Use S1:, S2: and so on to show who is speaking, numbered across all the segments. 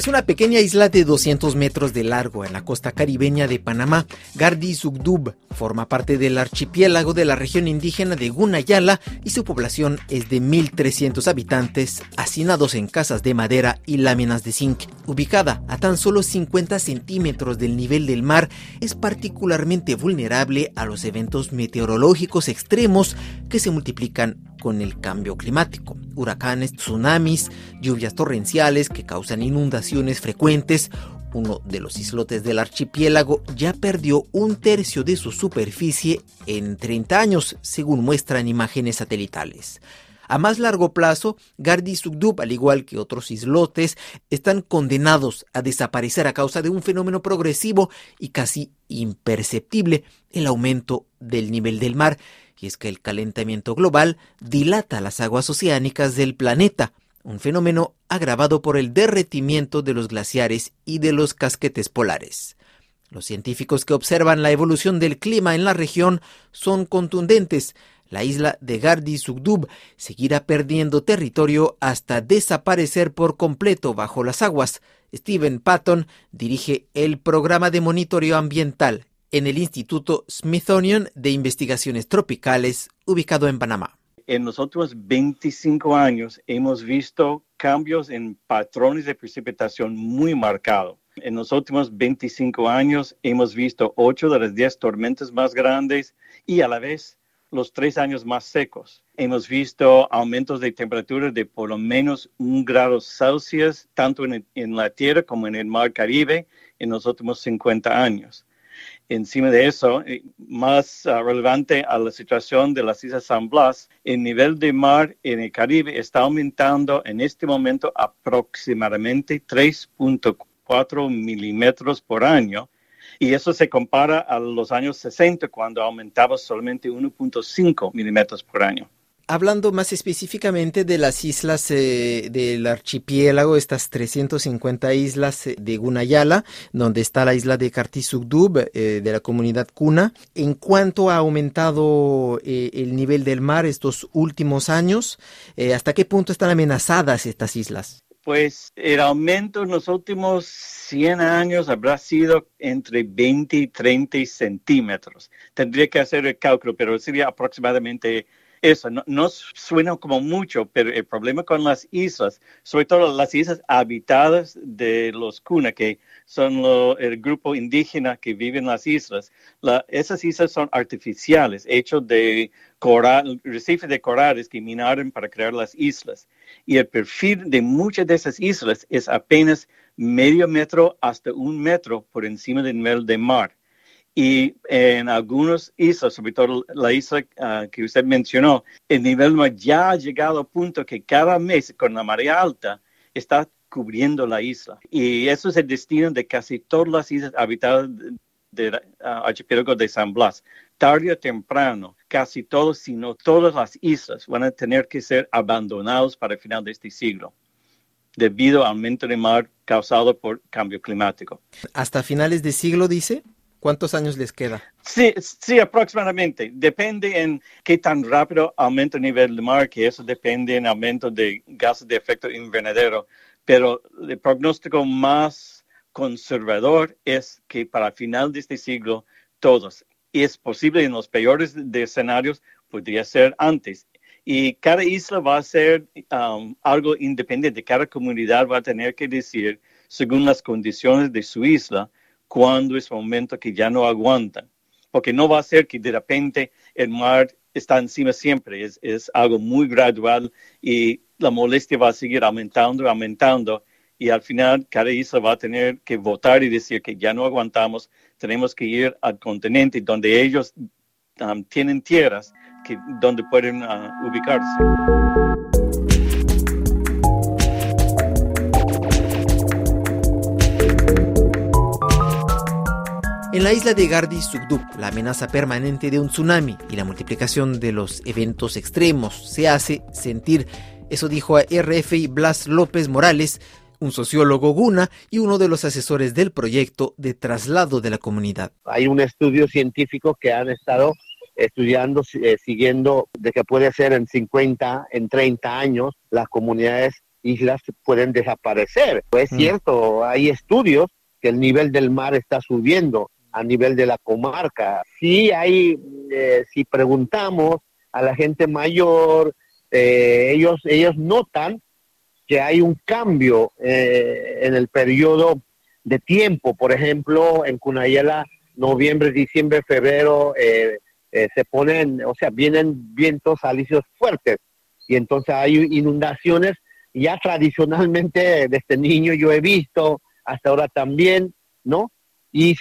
S1: Es una pequeña isla de 200 metros de largo en la costa caribeña de Panamá. Gardi Sugdub forma parte del archipiélago de la región indígena de Gunayala y su población es de 1.300 habitantes, hacinados en casas de madera y láminas de zinc. Ubicada a tan solo 50 centímetros del nivel del mar, es particularmente vulnerable a los eventos meteorológicos extremos que se multiplican con el cambio climático. Huracanes, tsunamis, lluvias torrenciales que causan inundaciones frecuentes. Uno de los islotes del archipiélago ya perdió un tercio de su superficie en 30 años, según muestran imágenes satelitales. A más largo plazo, Gardi Sugdub, al igual que otros islotes, están condenados a desaparecer a causa de un fenómeno progresivo y casi imperceptible, el aumento del nivel del mar, y es que el calentamiento global dilata las aguas oceánicas del planeta, un fenómeno agravado por el derretimiento de los glaciares y de los casquetes polares. Los científicos que observan la evolución del clima en la región son contundentes. La isla de Gardi Sugdub seguirá perdiendo territorio hasta desaparecer por completo bajo las aguas. Stephen Patton dirige el programa de monitoreo ambiental en el Instituto Smithsonian de Investigaciones Tropicales, ubicado en Panamá.
S2: En los últimos 25 años hemos visto cambios en patrones de precipitación muy marcados. En los últimos 25 años hemos visto 8 de las 10 tormentas más grandes y a la vez los tres años más secos. Hemos visto aumentos de temperatura de por lo menos un grado Celsius, tanto en, en la Tierra como en el Mar Caribe, en los últimos 50 años encima de eso, eh, más ah, relevante a la situación de las Islas San Blas, el nivel de mar en el Caribe está aumentando en este momento aproximadamente 3.4 milímetros por año. Y eso se compara a los años 60, cuando aumentaba solamente 1.5 milímetros por año.
S1: Hablando más específicamente de las islas eh, del archipiélago, estas 350 islas eh, de Gunayala, donde está la isla de Kartisugdub, eh, de la comunidad Kuna, ¿en cuánto ha aumentado el nivel del mar estos últimos años? ¿Hasta qué punto están amenazadas estas islas?
S2: Pues el aumento en los últimos 100 años habrá sido entre 20 y 30 centímetros. Tendría que hacer el cálculo, pero sería aproximadamente eso no, suena como mucho, pero el problema con las islas, sobre todo las islas habitadas de los Kuna, que son el grupo indígena que vive en las islas, esas islas son artificiales, hechos de coral, recifes de corales que minaron para crear las islas. Y el perfil de muchas de esas islas es apenas medio metro hasta un metro por encima del nivel del mar. Y en algunas islas, sobre todo la isla ah, que usted mencionó, el nivel ya ha llegado al punto que cada mes con la marea alta está cubriendo la isla. Y eso es el destino de casi todas las islas habitadas del ah, archipiélago de San Blas. Tarde o temprano, casi todos, si no todas las islas van a tener que ser abandonados para el final de este siglo debido al aumento del mar causado por cambio climático.
S1: ¿Hasta finales de siglo, dice? ¿Cuántos años les queda?
S2: Sí, sí, aproximadamente. Depende en qué tan rápido aumenta el nivel del mar, que eso depende en aumento de gases de efecto invernadero. Pero el pronóstico más conservador es que para final de este siglo, todos, y es posible en los peores de escenarios, podría ser antes. Y cada isla va a ser um, algo independiente. Cada comunidad va a tener que decir, según las condiciones de su isla, cuando es un momento que ya no aguantan. Porque no va a ser que de repente el mar está encima siempre, es, es algo muy gradual y la molestia va a seguir aumentando, aumentando y al final cada isla va a tener que votar y decir que ya no aguantamos, tenemos que ir al continente donde ellos um, tienen tierras que, donde pueden uh, ubicarse.
S1: En la isla de Gardi Sugdub, la amenaza permanente de un tsunami y la multiplicación de los eventos extremos se hace sentir. Eso dijo a RFI Blas López Morales, un sociólogo guna y uno de los asesores del proyecto de traslado de la comunidad.
S3: Hay un estudio científico que han estado estudiando, eh, siguiendo de que puede ser en 50, en 30 años, las comunidades islas pueden desaparecer. Pues es mm. cierto, hay estudios que el nivel del mar está subiendo a nivel de la comarca. Sí hay, eh, si preguntamos a la gente mayor, eh, ellos, ellos notan que hay un cambio eh, en el periodo de tiempo. Por ejemplo, en Cunayala, noviembre, diciembre, febrero, se ponen, o sea, vienen vientos alisios fuertes y entonces hay inundaciones. Ya tradicionalmente desde niño yo he visto, hasta ahora también, ¿no? Y,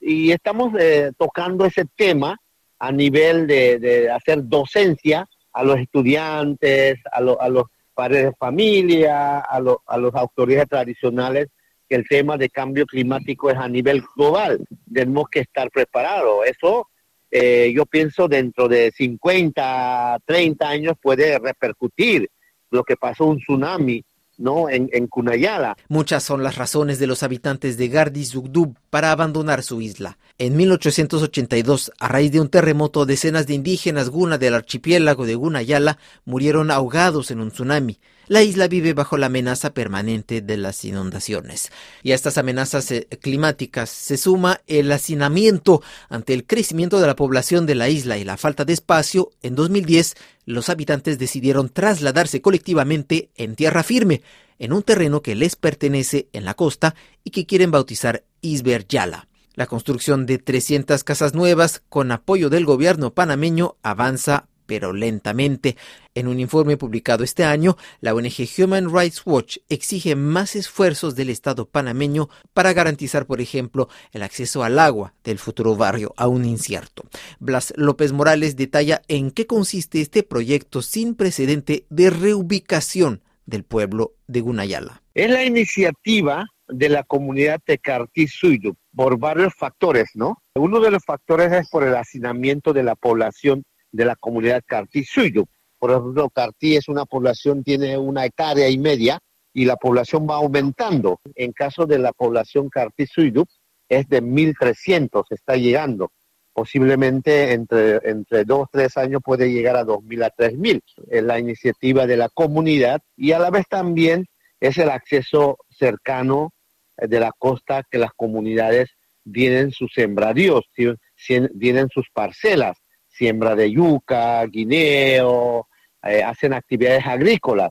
S3: y, estamos eh, tocando ese tema a nivel de, hacer docencia a los estudiantes, a, a los padres de familia, a, a las autoridades tradicionales, que el tema de cambio climático es a nivel global. Tenemos que estar preparados. Eso eh, yo pienso dentro de 50, 30 años puede repercutir lo que pasó un tsunami ¿no? En, Cunayala.
S1: Muchas son las razones de los habitantes de Gardi Zugdub para abandonar su isla. En 1882, a raíz de un terremoto, decenas de indígenas guna del archipiélago de Gunayala murieron ahogados en un tsunami. La isla vive bajo la amenaza permanente de las inundaciones. Y a estas amenazas eh, climáticas se suma el hacinamiento ante el crecimiento de la población de la isla y la falta de espacio. En 2010, los habitantes decidieron trasladarse colectivamente en tierra firme, en un terreno que les pertenece en la costa y que quieren bautizar Isber Yala. La construcción de 300 casas nuevas con apoyo del gobierno panameño avanza pero lentamente. En un informe publicado este año, la ONG Human Rights Watch exige más esfuerzos del Estado panameño para garantizar, por ejemplo, el acceso al agua del futuro barrio, aún incierto. Blas López Morales detalla en qué consiste este proyecto sin precedente de reubicación del pueblo de Gunayala.
S3: Es la iniciativa de la comunidad Tecartí Suidu por varios factores, ¿no? Uno de los factores es por el hacinamiento de la población de la comunidad Cartí Suyo. Por ejemplo, Cartí es una población, tiene una hectárea y media y la población va aumentando. En caso de la población Cartí Suyo, es de 1.300, está llegando. Posiblemente entre, entre dos, tres años puede llegar a 2.000 a 3.000. Es la iniciativa de la comunidad y a la vez también es el acceso cercano de la costa que las comunidades tienen sus sembradíos, tienen sus parcelas siembra de yuca, guineo, eh, hacen actividades agrícolas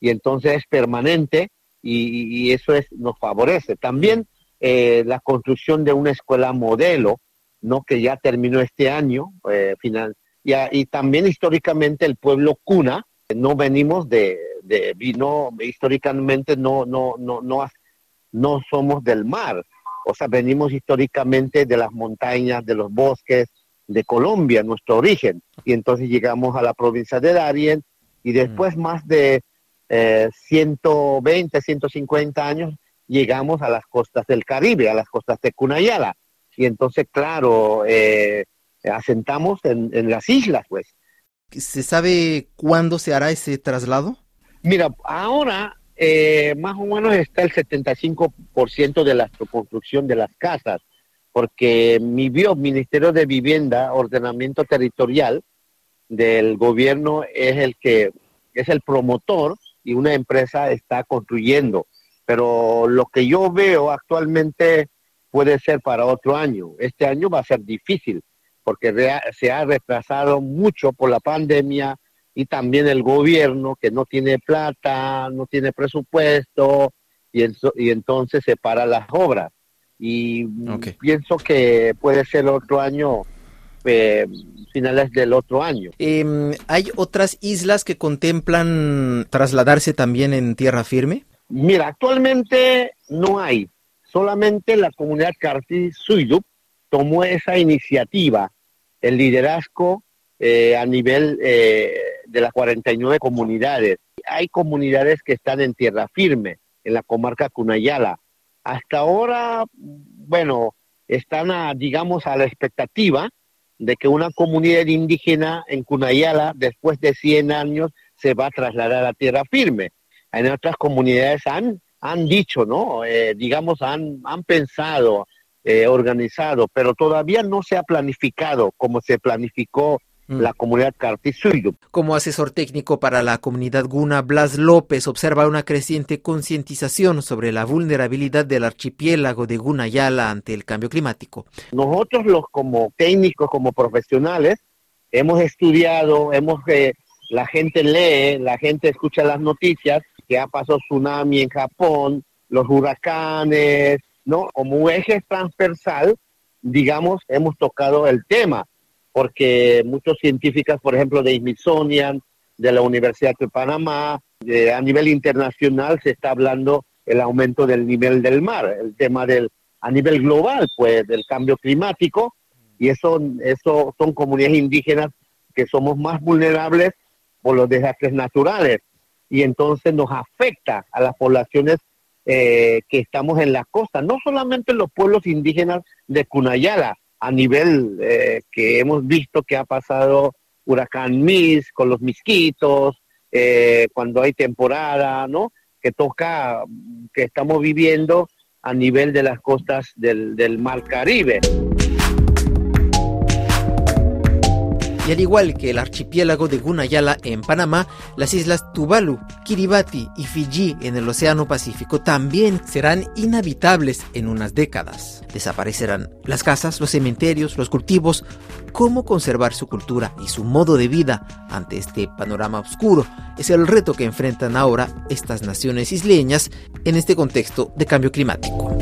S3: y entonces es permanente y, eso es, nos favorece. También eh, la construcción de una escuela modelo, ¿no? que ya terminó este año, eh, final, y, y, también históricamente el pueblo cuna, no venimos de, de vino, históricamente no, no, no, no, no somos del mar, o sea, venimos históricamente de las montañas, de los bosques, de Colombia, nuestro origen. Y entonces llegamos a la provincia de Darien y después mm. más de eh, 120, 150 años llegamos a las costas del Caribe, a las costas de Cunayala. Y entonces, claro, eh, asentamos en, las islas, pues.
S1: ¿Se sabe cuándo se hará ese traslado?
S3: Mira, ahora eh, más o menos está el 75% de la construcción de las casas porque mi bio, Ministerio de Vivienda, Ordenamiento Territorial del gobierno es el que es el promotor y una empresa está construyendo. Pero lo que yo veo actualmente puede ser para otro año. Este año va a ser difícil porque se ha retrasado mucho por la pandemia y también el gobierno que no tiene plata, no tiene presupuesto y, entonces se para las obras y pienso que puede ser otro año, eh, finales del otro año.
S1: Em, ¿Hay otras islas que contemplan trasladarse también en tierra firme?
S3: Mira, actualmente no hay. Solamente la comunidad Carti Suyup tomó esa iniciativa, el liderazgo eh, a nivel eh, de las 49 comunidades. Hay comunidades que están en tierra firme, en la comarca Cunayala, hasta ahora, bueno, están, digamos, a la expectativa de que una comunidad indígena en Cunayala, después de 100 años, se va a trasladar a tierra firme. En otras comunidades han, han dicho, ¿no? Eh, digamos, han, han pensado, eh, organizado, pero todavía no se ha planificado como se planificó mm. la comunidad Cartisuyo.
S1: Como asesor técnico para la comunidad Guna, Blas López observa una creciente concientización sobre la vulnerabilidad del archipiélago de Gunayala ante el cambio climático.
S3: Nosotros los como técnicos, como profesionales, hemos estudiado, hemos eh, la gente lee, la gente escucha las noticias, que ha pasado tsunami en Japón, los huracanes, ¿no? Como un eje transversal, digamos, hemos tocado el tema, porque muchos científicos, por ejemplo, de Smithsonian, de la Universidad de Panamá, a nivel internacional se está hablando el aumento del nivel del mar, el tema del, a nivel global, pues, del cambio climático, y eso, eso son comunidades indígenas que somos más vulnerables por los desastres naturales, y entonces nos afecta a las poblaciones eh, que estamos en la costa, no solamente los pueblos indígenas de Cunayala, a nivel eh, que hemos visto que ha pasado huracán Mis con los misquitos, eh, cuando hay temporada, ¿no? Que toca, que estamos viviendo a nivel de las costas del, del Mar Caribe.
S1: Y al igual que el archipiélago de Gunayala en Panamá, las islas Tuvalu, Kiribati y Fiji en el Océano Pacífico también serán inhabitables en unas décadas. Desaparecerán las casas, los cementerios, los cultivos. ¿Cómo conservar su cultura y su modo de vida ante este panorama oscuro? Es el reto que enfrentan ahora estas naciones isleñas en este contexto de cambio climático.